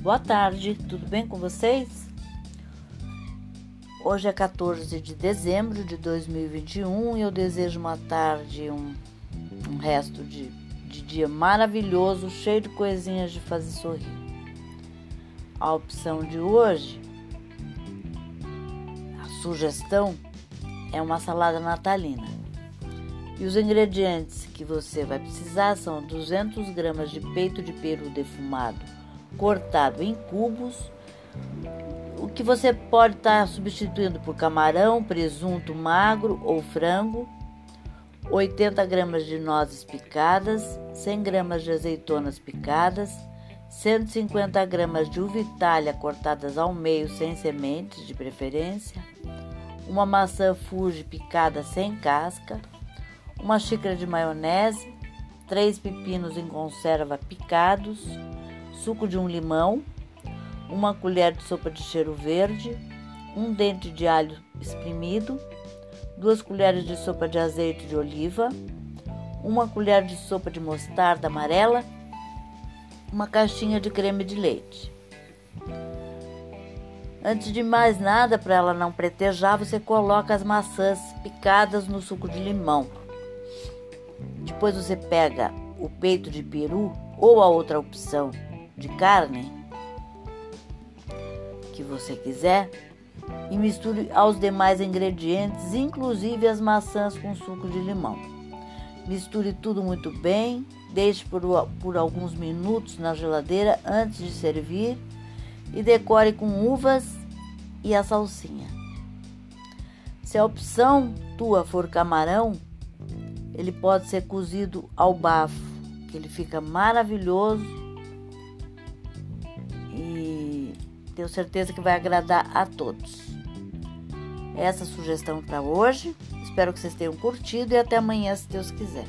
boa tarde, tudo bem com vocês? Hoje é 14 de dezembro de 2021 e eu desejo uma tarde, um, um resto de, de dia maravilhoso, cheio de coisinhas de fazer sorrir. A opção de hoje, a sugestão, é uma salada natalina. E os ingredientes que você vai precisar são 200 gramas de peito de peru defumado, cortado em cubos, o que você pode estar substituindo por camarão, presunto magro ou frango, 80 gramas de nozes picadas, 100 gramas de azeitonas picadas, 150 gramas de uva itália cortadas ao meio sem sementes de preferência, uma maçã Fuji picada sem casca, uma xícara de maionese, três pepinos em conserva picados, suco de um limão, uma colher de sopa de cheiro verde, um dente de alho espremido, duas colheres de sopa de azeite de oliva, uma colher de sopa de mostarda amarela, uma caixinha de creme de leite. Antes de mais nada, para ela não pretejar, você coloca as maçãs picadas no suco de limão. Depois você pega o peito de peru ou a outra opção de carne que você quiser e misture aos demais ingredientes, inclusive as maçãs com suco de limão. Misture tudo muito bem, deixe por, por alguns minutos na geladeira antes de servir e decore com uvas e a salsinha. Se a opção tua for camarão, ele pode ser cozido ao bafo, que ele fica maravilhoso tenho certeza que vai agradar a todos. Essa sugestão para hoje. Espero que vocês tenham curtido e até amanhã, se Deus quiser.